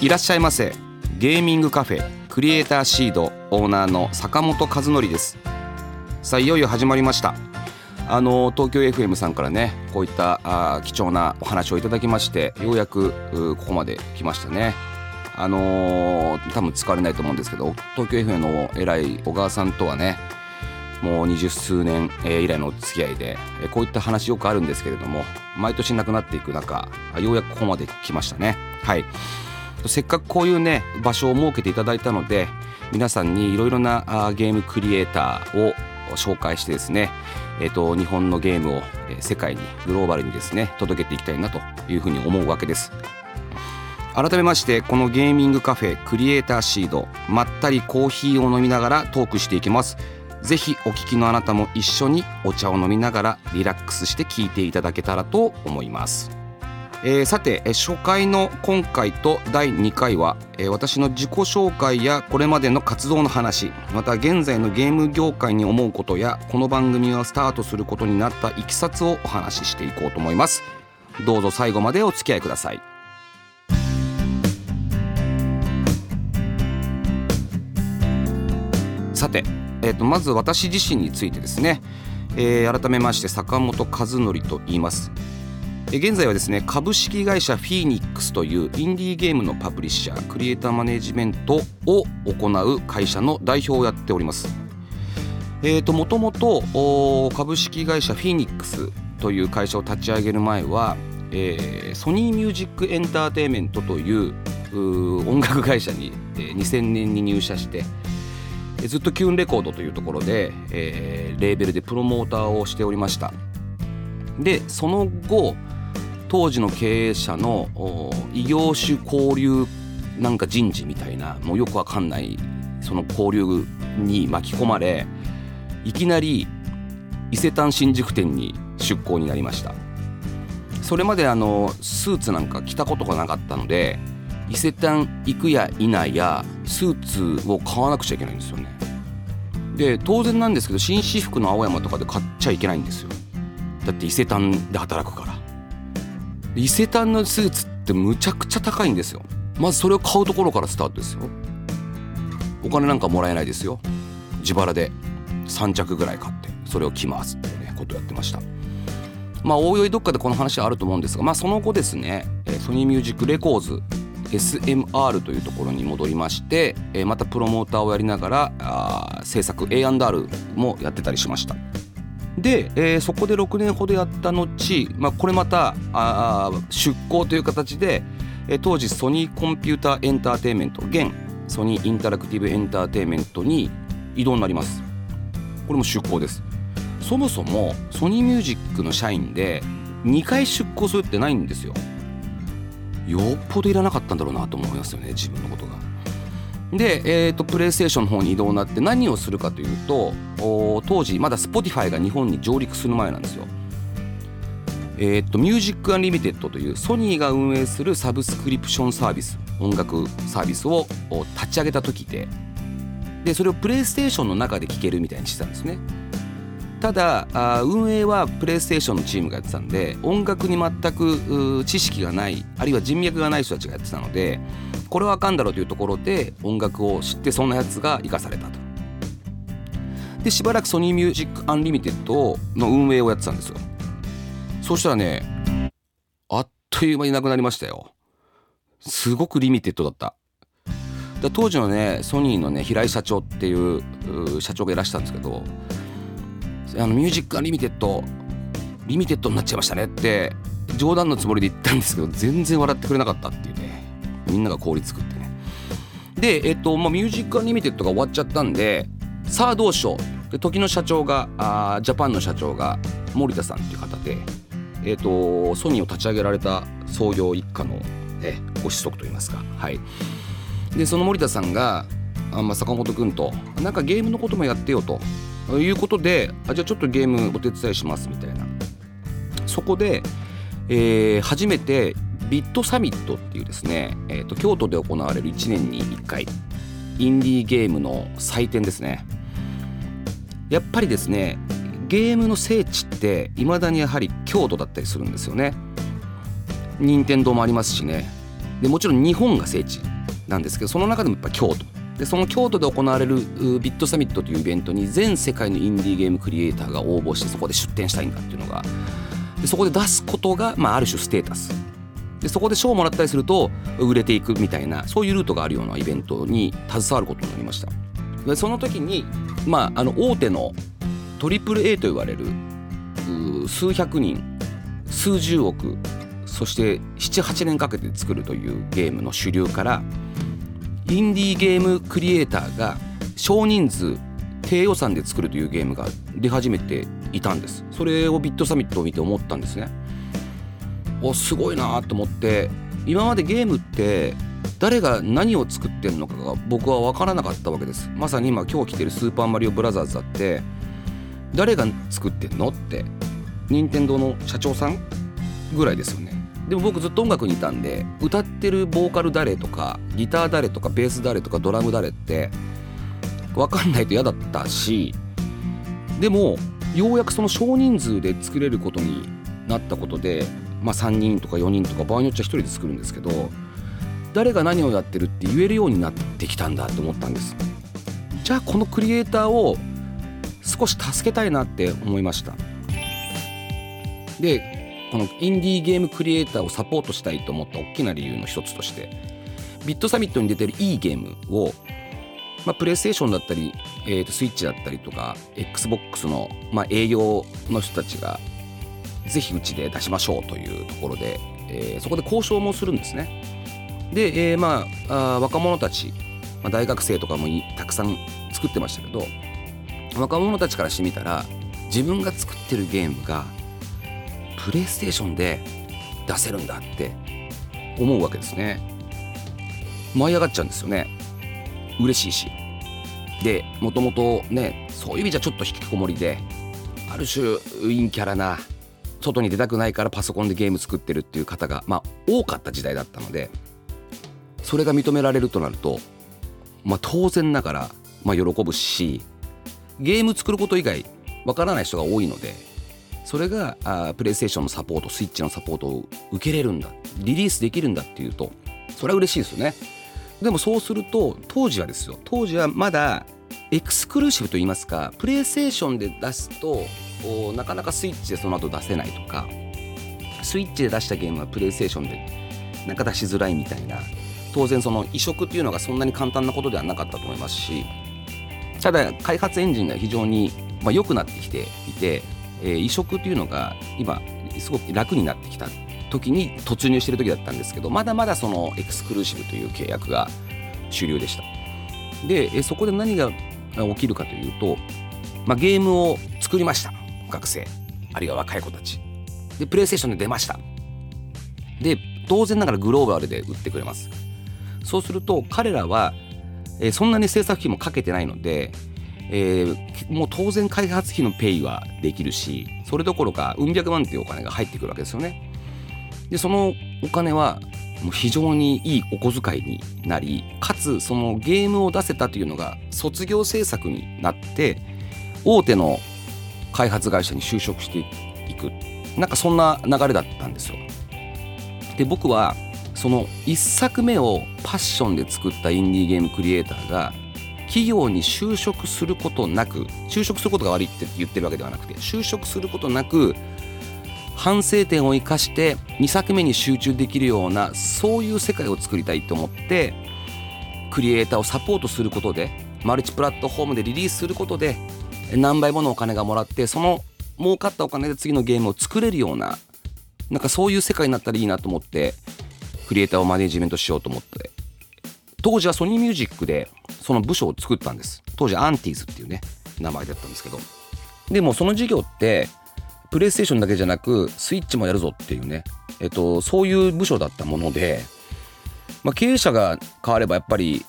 いらっしゃいませ。ゲーミングカフェクリエイターシードオーナーの坂本和則です。さあいよいよ始まりました。あの東京 FM さんからねこういったあ貴重なお話をいただきましてようやくここまで来ましたね。あのー、多分使われないと思うんですけど東京 FM の偉い小川さんとはねもう二十数年以来のお付き合いでこういった話よくあるんですけれども毎年なくなっていく中ようやくここまで来ましたね。はい。せっかくこういうね場所を設けていただいたので皆さんにいろいろなゲームクリエイターを紹介してですね、えーと、日本のゲームを世界にグローバルにですね届けていきたいなというふうに思うわけです。改めましてこのゲーミングカフェクリエイターシードまったりコーヒーを飲みながらトークしていきます。ぜひお聞きのあなたも一緒にお茶を飲みながらリラックスして聞いていただけたらと思います。えー、さて初回の今回と第2回は、えー、私の自己紹介やこれまでの活動の話また現在のゲーム業界に思うことやこの番組がスタートすることになったいきさつをお話ししていこうと思います。どうぞ最後までお付き合いください。さて、えーと、まず私自身についてですね、えー、改めまして坂本和則と言います。現在はですね株式会社フィーニックスというインディーゲームのパブリッシャークリエイターマネジメントを行う会社の代表をやっております。えーともともと株式会社フィニックスという会社を立ち上げる前は、えー、ソニーミュージックエンターテインメントという音楽会社に、えー、2000年に入社してずっとキューンレコードというところで、えー、レーベルでプロモーターをしておりました。でその後当時の経営者の異業種交流なんか人事みたいなもうよくわかんないその交流に巻き込まれいきなり伊勢丹新宿店に出向になりました。それまであのスーツなんか着たことがなかったので伊勢丹行くや否やスーツを買わなくちゃいけないんですよね。で当然なんですけど紳士服の青山とかで買っちゃいけないんですよ。だって伊勢丹で働くから。伊勢丹のスーツってむちゃくちゃ高いんですよ。まずそれを買うところからスタートですよ。お金なんかもらえないですよ。自腹で3着ぐらい買ってそれを着ますっていうねことやってました。まあおいおいどっかでこの話はあると思うんですがまあその後ですねソニーミュージックレコーズ SMR というところに戻りましてまたプロモーターをやりながら制作 A&R もやってたりしました。で、えー、そこで6年ほどやった後、まあ、これまたあ出向という形で、えー、当時ソニーコンピューターエンターテインメント現ソニーインタラクティブエンターテインメントに移動になります。これも出向です。そもそもソニーミュージックの社員で2回出向するってないんですよ。よっぽどいらなかったんだろうなと思いますよね自分のことが。で、えーと、プレイステーションの方に移動になって何をするかというと当時まだ Spotify が日本に上陸する前なんですよ。えーと、ミュージックアンリミテッドというソニーが運営するサブスクリプションサービス音楽サービスを立ち上げた時ででそれをプレイステーションの中で聴けるみたいにしてたんですね。ただあ運営はプレイステーションのチームがやってたんで音楽に全く知識がないあるいは人脈がない人たちがやってたのでこれはあかんだろうというところで音楽を知ってそんなやつが行かされたと。でしばらくソニーミュージックアンリミテッドの運営をやってたんですよ。そしたらねあっという間になくなりましたよ。すごくリミテッドだった。だ当時のねソニーのね平井社長っていう社長がいらしたんですけどあのミュージックアンリミテッドリミテッドになっちゃいましたね。って冗談のつもりで言ったんですけど全然笑ってくれなかったっていうね。みんなが凍りついてね。でえっと、まあ、ミュージックアンリミテッドが終わっちゃったんでさあどうしよう。で時の社長があジャパンの社長が森田さんっていう方で、えっと、ソニーを立ち上げられた創業一家のえご子息といいますか。はい。でその森田さんがあ、まあ、坂本君となんかゲームのこともやってよと。いうことであじゃあちょっとゲームお手伝いしますみたいな。そこで、えー、初めてビットサミットっていうですね、えーと、京都で行われる1年に1回インディーゲームの祭典ですね。やっぱりですねゲームの聖地っていまだにやはり京都だったりするんですよね。任天堂もありますしね。でもちろん日本が聖地なんですけどその中でもやっぱ京都。でその京都で行われるビットサミットというイベントに全世界のインディーゲームクリエイターが応募してそこで出展したいんだっていうのが。でそこで出すことが、まあ、ある種ステータス。でそこで賞をもらったりすると売れていくみたいなそういうルートがあるようなイベントに携わることになりました。でその時に、まあ、あの大手の AAA と言われる数百人数十億そして78年かけて作るというゲームの主流からインディーゲームクリエイターが少人数低予算で作るというゲームが出始めていたんです。それをビットサミットを見て思ったんですね。おすごいなと思って今までゲームって誰が何を作ってるのかが僕は分からなかったわけです。まさに今今日来てる「スーパーマリオブラザーズ」だって誰が作ってんのって任天堂の社長さんぐらいですよね。でも僕ずっと音楽にいたんで歌ってるボーカル誰とかギター誰とかベース誰とかドラム誰って分かんないと嫌だったしでもようやくその少人数で作れることになったことでまあ3人とか4人とか場合によっちゃ1人で作るんですけど誰が何をやってるって言えるようになってきたんだと思ったんです。じゃあこのクリエイターを少し助けたいなって思いました。でこのインディーゲームクリエイターをサポートしたいと思った大きな理由の一つとしてビットサミットに出てるいいゲームをまあ、プレイステーションだったり、えー、とスイッチだったりとか XBOX の、まあ、営業の人たちがぜひうちで出しましょうというところで、えー、そこで交渉もするんですね。で、えー、まああ若者たち、まあ、大学生とかもたくさん作ってましたけど若者たちからしてみたら自分が作ってるゲームがプレイステーションで出せるんだって思うわけですね。舞い上がっちゃうんですよね。嬉しいしでもともとねそういう意味じゃちょっと引きこもりである種陰キャラな外に出たくないからパソコンでゲーム作ってるっていう方がまあ多かった時代だったのでそれが認められるとなるとまあ当然ながらまあ喜ぶしゲーム作ること以外わからない人が多いのでそれがあプレイステーションのサポートスイッチのサポートを受けれるんだリリースできるんだっていうとそれは嬉しいですよね。でもそうすると当時はですよ当時はまだエクスクルーシブといいますかプレイステーションで出すとなかなかスイッチでその後出せないとかスイッチで出したゲームはプレイステーションでなんか出しづらいみたいな当然その移植っていうのがそんなに簡単なことではなかったと思いますしただ開発エンジンが非常にまあ良くなってきていて、えー、移植っていうのが今すごく楽になってきた時に突入してる時だったんですけどまだまだそのエクスクルーシブという契約が主流でした。でそこで何が起きるかというと、まあ、ゲームを作りました。学生。あるいは若い子たち。でプレイステーションで出ました。で当然ながらグローバルで売ってくれます。そうすると彼らは、え、そんなに制作費もかけてないので、えー、もう当然開発費のペイはできるしそれどころかうん百万っていうお金が入ってくるわけですよねでそのお金はもう非常にいいお小遣いになりかつそのゲームを出せたというのが卒業制作になって大手の開発会社に就職していくなんかそんな流れだったんですよ。で僕はその1作目をパッションで作ったインディーゲームクリエイターが企業に就職することなく就職することが悪いって言ってるわけではなくて就職することなく反省点を生かして2作目に集中できるようなそういう世界を作りたいと思ってクリエイターをサポートすることでマルチプラットフォームでリリースすることで何倍ものお金がもらってその儲かったお金で次のゲームを作れるようななんかそういう世界になったらいいなと思ってクリエイターをマネジメントしようと思って当時はソニーミュージックでその部署を作ったんです。当時アンティーズっていうね名前だったんですけど。でもその事業ってプレイステーションだけじゃなくスイッチもやるぞっていうね、えっと、そういう部署だったものでまあ、経営者が変わればやっぱり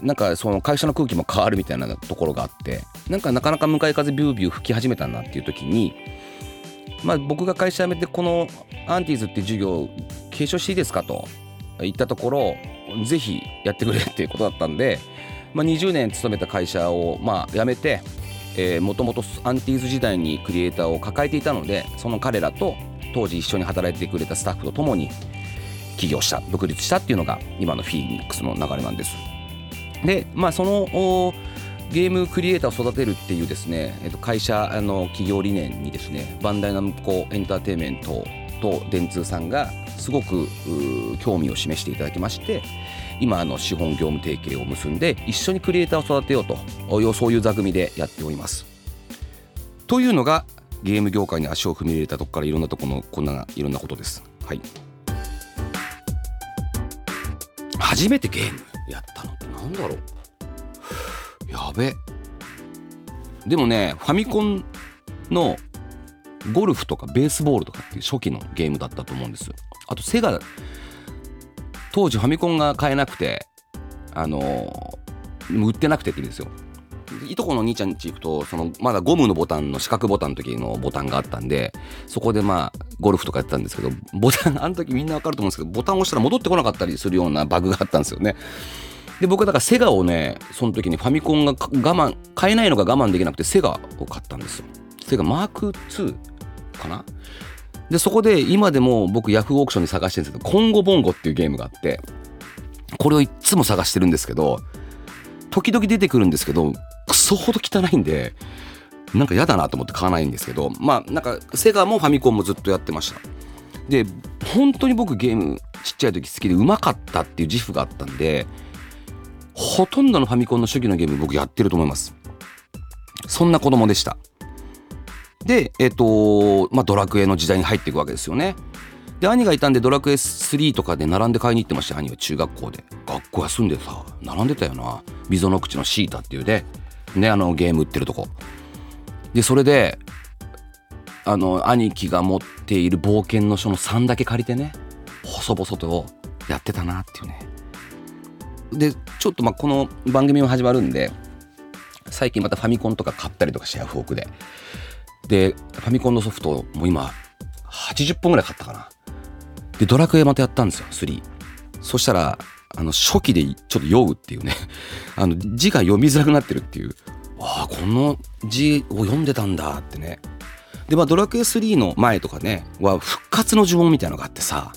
なんかその会社の空気も変わるみたいなところがあってなんかなかなか向かい風ビュービュー吹き始めたなっていう時にまあ僕が会社辞めてこのアンティーズっていう授業継承していいですかと言ったところぜひやってくれっていうことだったんで、まあ、20年勤めた会社をまあ辞めてもともとアンティーズ時代にクリエイターを抱えていたのでその彼らと当時一緒に働いてくれたスタッフと共に起業した独立したっていうのが今のフィーニックスの流れなんです。でまあそのゲームクリエイターを育てるっていうですね、えっと、会社の企業理念にですねバンダイナムコエンターテインメントと電通さんがすごく興味を示していただきまして今あの資本業務提携を結んで一緒にクリエイターを育てようとそういう座組でやっております。というのがゲーム業界に足を踏み入れたとこからいろんなとこのこんないろんなことです。はい。初めてゲームやったのってなんだろうやべでもねファミコンのゴルフとかベースボールとかっていう初期のゲームだったと思うんですあとセガ当時ファミコンが買えなくてあのー、売ってなくてって言うんですよ。いとこの兄ちゃんち行くとそのまだゴムのボタンの四角ボタンの時のボタンがあったんでそこでまあゴルフとかやってたんですけどボタンあの時みんなわかると思うんですけどボタン押したら戻ってこなかったりするようなバグがあったんですよね。で僕はだからセガをねその時にファミコンが我慢買えないのが我慢できなくてセガを買ったんですよ。セガマーク2かな？でそこで今でも僕ヤフーオークションに探してるんですけどコンゴボンゴっていうゲームがあってこれをいっつも探してるんですけど時々出てくるんですけどクソほど汚いんでなんか嫌だなと思って買わないんですけどまあなんかセガもファミコンもずっとやってました。で本当に僕ゲームちっちゃい時好きでうまかったっていう自負があったんでほとんどのファミコンの初期のゲーム僕やってると思います。そんな子供でした。でえっ、とまあドラクエの時代に入っていくわけですよね。で兄がいたんでドラクエ3とかで並んで買いに行ってました兄は中学校で。学校休んでさ並んでたよな。溝の口のシータっていうで。ねあのゲーム売ってるとこ。でそれであの兄貴が持っている冒険の書の3だけ借りてね細々とやってたなっていうね。でちょっとまあこの番組も始まるんで最近またファミコンとか買ったりとかしてヤフオクで。でファミコンのソフトも今80本ぐらい買ったかな。でドラクエまたやったんですよ3そしたらあの初期でちょっと酔うっていうね。あの字が読みづらくなってるっていう。ああこの字を読んでたんだってね。でまあドラクエ3の前とかねは復活の呪文みたいなのがあってさ。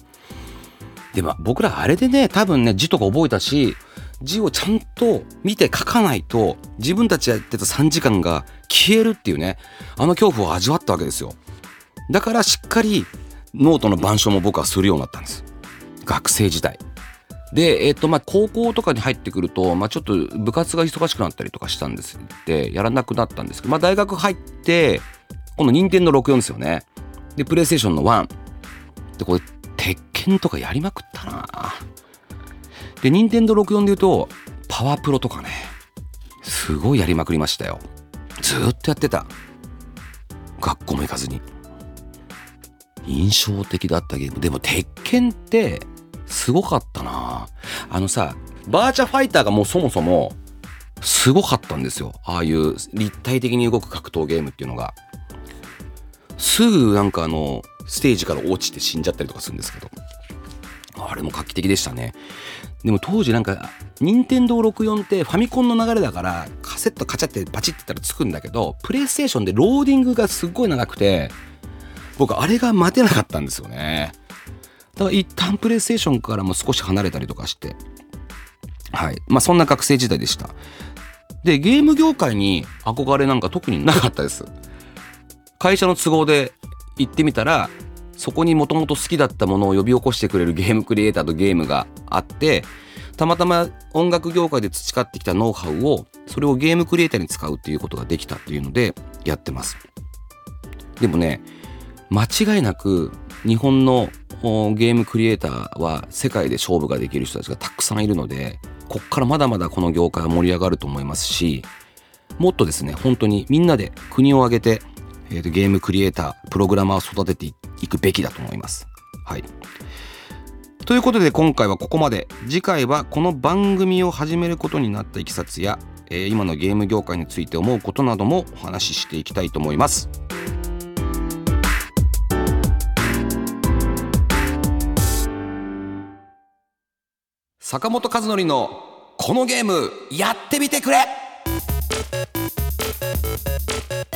でまあ僕らあれでね多分ね字とか覚えたし字をちゃんと見て書かないと自分たちやってた3時間が消えるっていうねあの恐怖を味わったわけですよだからしっかりノートの板書も僕はするようになったんです学生時代で、えっ、と、まあ、高校とかに入ってくると、まあ、ちょっと部活が忙しくなったりとかしたんですで、やらなくなったんですけど、まあ、大学入って、今度、任天堂64ですよね。で、プレイステーションの1。で、これ、鉄拳とかやりまくったなで、任天堂64で言うと、パワープロとかね、すごいやりまくりましたよ。ずっとやってた。学校も行かずに。印象的だったゲーム。でも、鉄拳って、すごかったなあのさバーチャファイターがもうそもそもすごかったんですよああいう立体的に動く格闘ゲームっていうのがすぐなんかあのステージから落ちて死んじゃったりとかするんですけどあれも画期的でしたねでも当時なんか任天堂64ってファミコンの流れだからカセットカチャってパチってたらつくんだけどプレイステーションでローディングがすっごい長くて僕あれが待てなかったんですよねだから一旦プレイステーションからも少し離れたりとかして、はい。まあそんな学生時代でした。で、ゲーム業界に憧れなんか特になかったです。会社の都合で行ってみたら、そこにもともと好きだったものを呼び起こしてくれるゲームクリエイターとゲームがあって、たまたま音楽業界で培ってきたノウハウを、それをゲームクリエイターに使うっていうことができたっていうのでやってます。でもね、間違いなく日本のゲームクリエイターは世界で勝負ができる人たちがたくさんいるのでこっからまだまだこの業界は盛り上がると思いますしもっとですね本当にみんなで国を挙げて、えー、とゲームクリエイタープログラマーを育てていくべきだと思います。はい。ということで今回はここまで。次回はこの番組を始めることになったいきさつや、えー、今のゲーム業界について思うことなどもお話ししていきたいと思います。坂本和則のこのゲームやってみてくれ。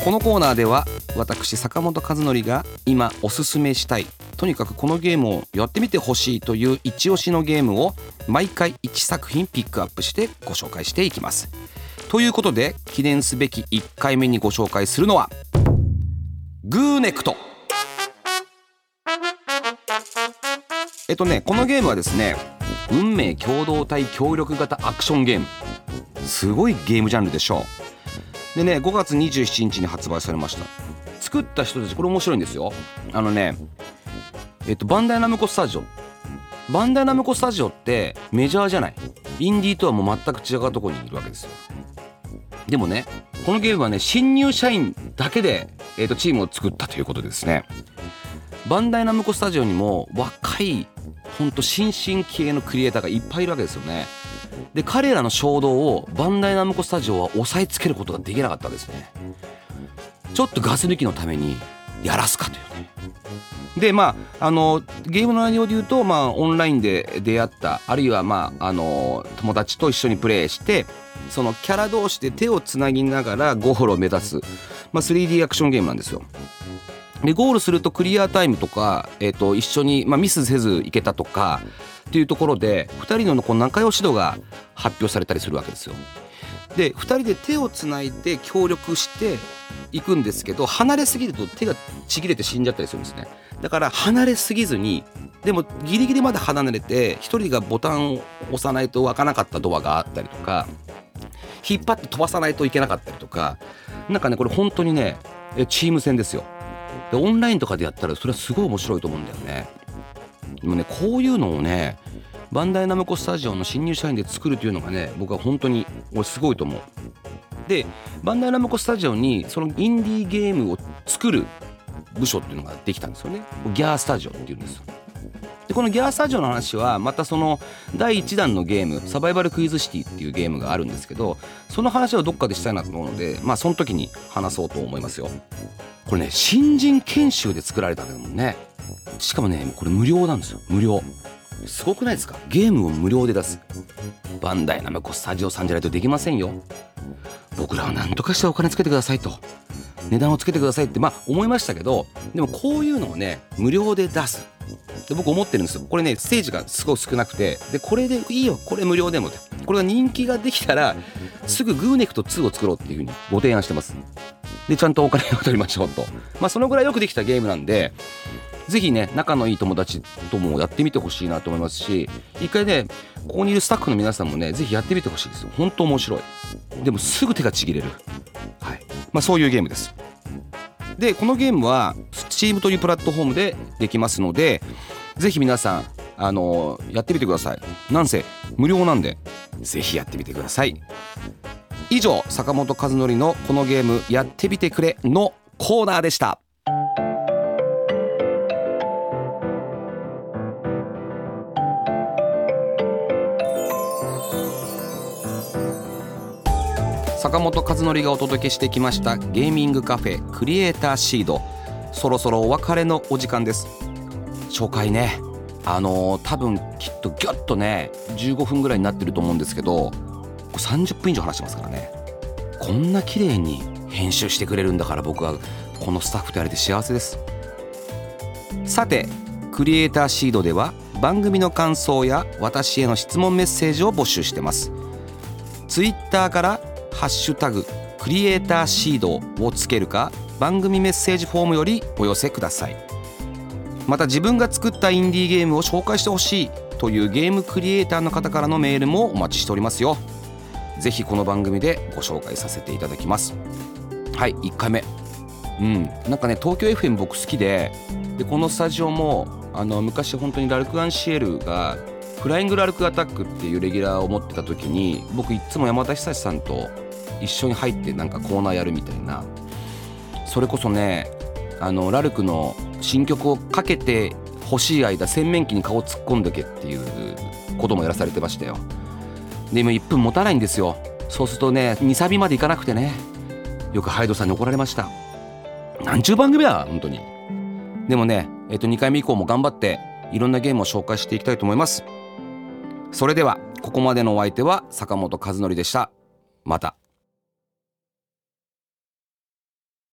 このコーナーでは私坂本和則が今おすすめしたいとにかくこのゲームをやってみてほしいという一押しのゲームを毎回1作品ピックアップしてご紹介していきます。ということで記念すべき1回目にご紹介するのはグーネクト。えっとねこのゲームはですね運命共同体協力型アクションゲーム。すごいゲームジャンルでしょう。でね5月27日に発売されました。作った人たちこれ面白いんですよ。あのねえっとバンダイナムコスタジオ。バンダイナムコスタジオってメジャーじゃない。インディーとはもう全く違うとこにいるわけですよ。でもねこのゲームはね新入社員だけで、えっとチームを作ったということですね。バンダイナムコスタジオにも若いほんと新進気鋭のクリエイターがいっぱいいるわけですよね。で彼らの衝動をバンダイナムコスタジオは抑えつけることができなかったんですねちょっとガス抜きのためにやらすかというねでまああのゲームの内容で言うと、まあ、オンラインで出会ったあるいは、まあ、あの友達と一緒にプレイしてそのキャラ同士で手をつなぎながらゴールを目指す、まあ、3D アクションゲームなんですよ。でゴールするとクリアタイムとか、えー、と一緒に、まあ、ミスせずいけたとかっていうところで2人のこう仲良し度が発表されたりするわけですよ。で2人で手をつないで協力していくんですけど離れすぎると手がちぎれて死んじゃったりするんですね。だから離れすぎずにでもギリギリまで離れて1人がボタンを押さないと開かなかったドアがあったりとか引っ張って飛ばさないといけなかったりとかなんかねこれ本当にねチーム戦ですよ。でオンラインとかでやったらそれはすごい面白いと思うんだよね。でもねこういうのをねバンダイナムコスタジオの新入社員で作るというのがね僕は本当に俺すごいと思う。でバンダイナムコスタジオにそのインディーゲームを作る部署っていうのができたんですよね。ギャースタジオっていうんですよ。でこのギャースタジオの話はまたその第1弾のゲームサバイバルクイズシティっていうゲームがあるんですけどその話をどっかでしたいなと思うのでまあその時に話そうと思いますよ。これね新人研修で作られたんだもんね。しかもねこれ無料なんですよ。無料。すごくないですか？ゲームを無料で出す。バンダイナムコスタジオさんじゃないとできませんよ。僕らは何とかしてお金つけてくださいと。値段をつけてくださいってまあ思いましたけどでもこういうのをね無料で出す。で僕思ってるんですよ。これねステージがすごい少なくて。でこれでいいよ。これ無料でも。ってこれが人気ができたらすぐグーネクト2を作ろうっていうふうにご提案してます。でちゃんとお金を取りましょうと。まあそのぐらいよくできたゲームなんでぜひね仲のいい友達ともやってみてほしいなと思いますし一回ねここにいるスタッフの皆さんもねぜひやってみてほしいですよ。本当面白い。でもすぐ手がちぎれる。はい。まあそういうゲームです。でこのゲームは Steam というプラットフォームでできますのでぜひ皆さんあのやってみてください。なんせ無料なんでぜひやってみてください。以上坂本和則のこのゲームやってみてくれのコーナーでした。坂本和則がお届けしてきましたゲーミングカフェクリエイターシード。そろそろお別れのお時間です。初回ね。あのー、多分きっとギュッとね15分ぐらいになってると思うんですけど30分以上話してますからね。こんな綺麗に編集してくれるんだから僕はこのスタッフとやれて幸せです。さてクリエイターシードでは番組の感想や私への質問メッセージを募集してます。ツイッターからハッシュタグクリエイターシードをつけるか番組メッセージフォームよりお寄せください。また自分が作ったインディーゲームを紹介してほしいというゲームクリエイターの方からのメールもお待ちしておりますよ。ぜひこの番組でご紹介させていただきます。はい1回目。うん。なんかね東京 FM 僕好きででこのスタジオもあの昔本当にラルク・アンシエルがフライングラルクアタックっていうレギュラーを持ってた時に僕いつも山田久志さんと一緒に入ってなんかコーナーやるみたいな。それこそねあのラルクの新曲をかけて欲しい間洗面器に顔突っ込んでけっていうこともやらされてましたよ。で今1分持たないんですよ。そうするとね2サビまでいかなくてねよくハイドさんに怒られました。なんちゅう番組だ本当に。でもねえっと2回目以降も頑張っていろんなゲームを紹介していきたいと思います。それではここまでのお相手は坂本和則でした。また。